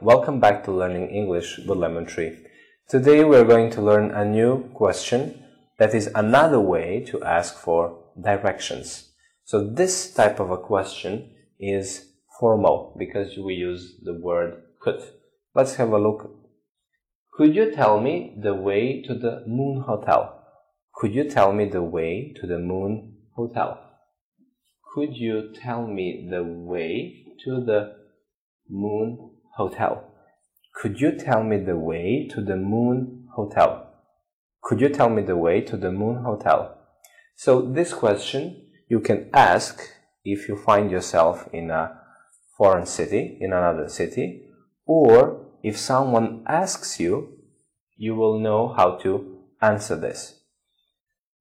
welcome back to Learning English with Lemon Tree. Today we're going to learn a new question that is another way to ask for directions. So this type of a question is formal because we use the word could. Let's have a look. Could you tell me the way to the Moon Hotel? Could you tell me the way to the Moon Hotel? Could you tell me the way to the Moon Hotel? Could you tell me the way to the Moon Hotel? Could you tell me the way to the Moon Hotel? So this question you can ask if you find yourself in a foreign city, in another city, or if someone asks you, you will know how to answer this.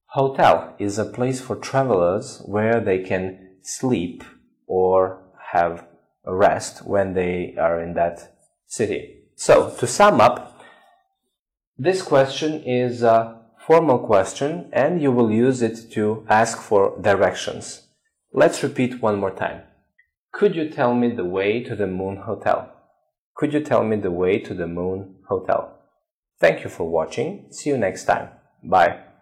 Hotel is a place for travelers where they can sleep or have rest when they are in that city. So, to sum up, this question is a formal question and you will use it to ask for directions. Let's repeat one more time. Could you tell me the way to the Moon Hotel? Could you tell me the way to the Moon Hotel? Thank you for watching. See you next time. Bye.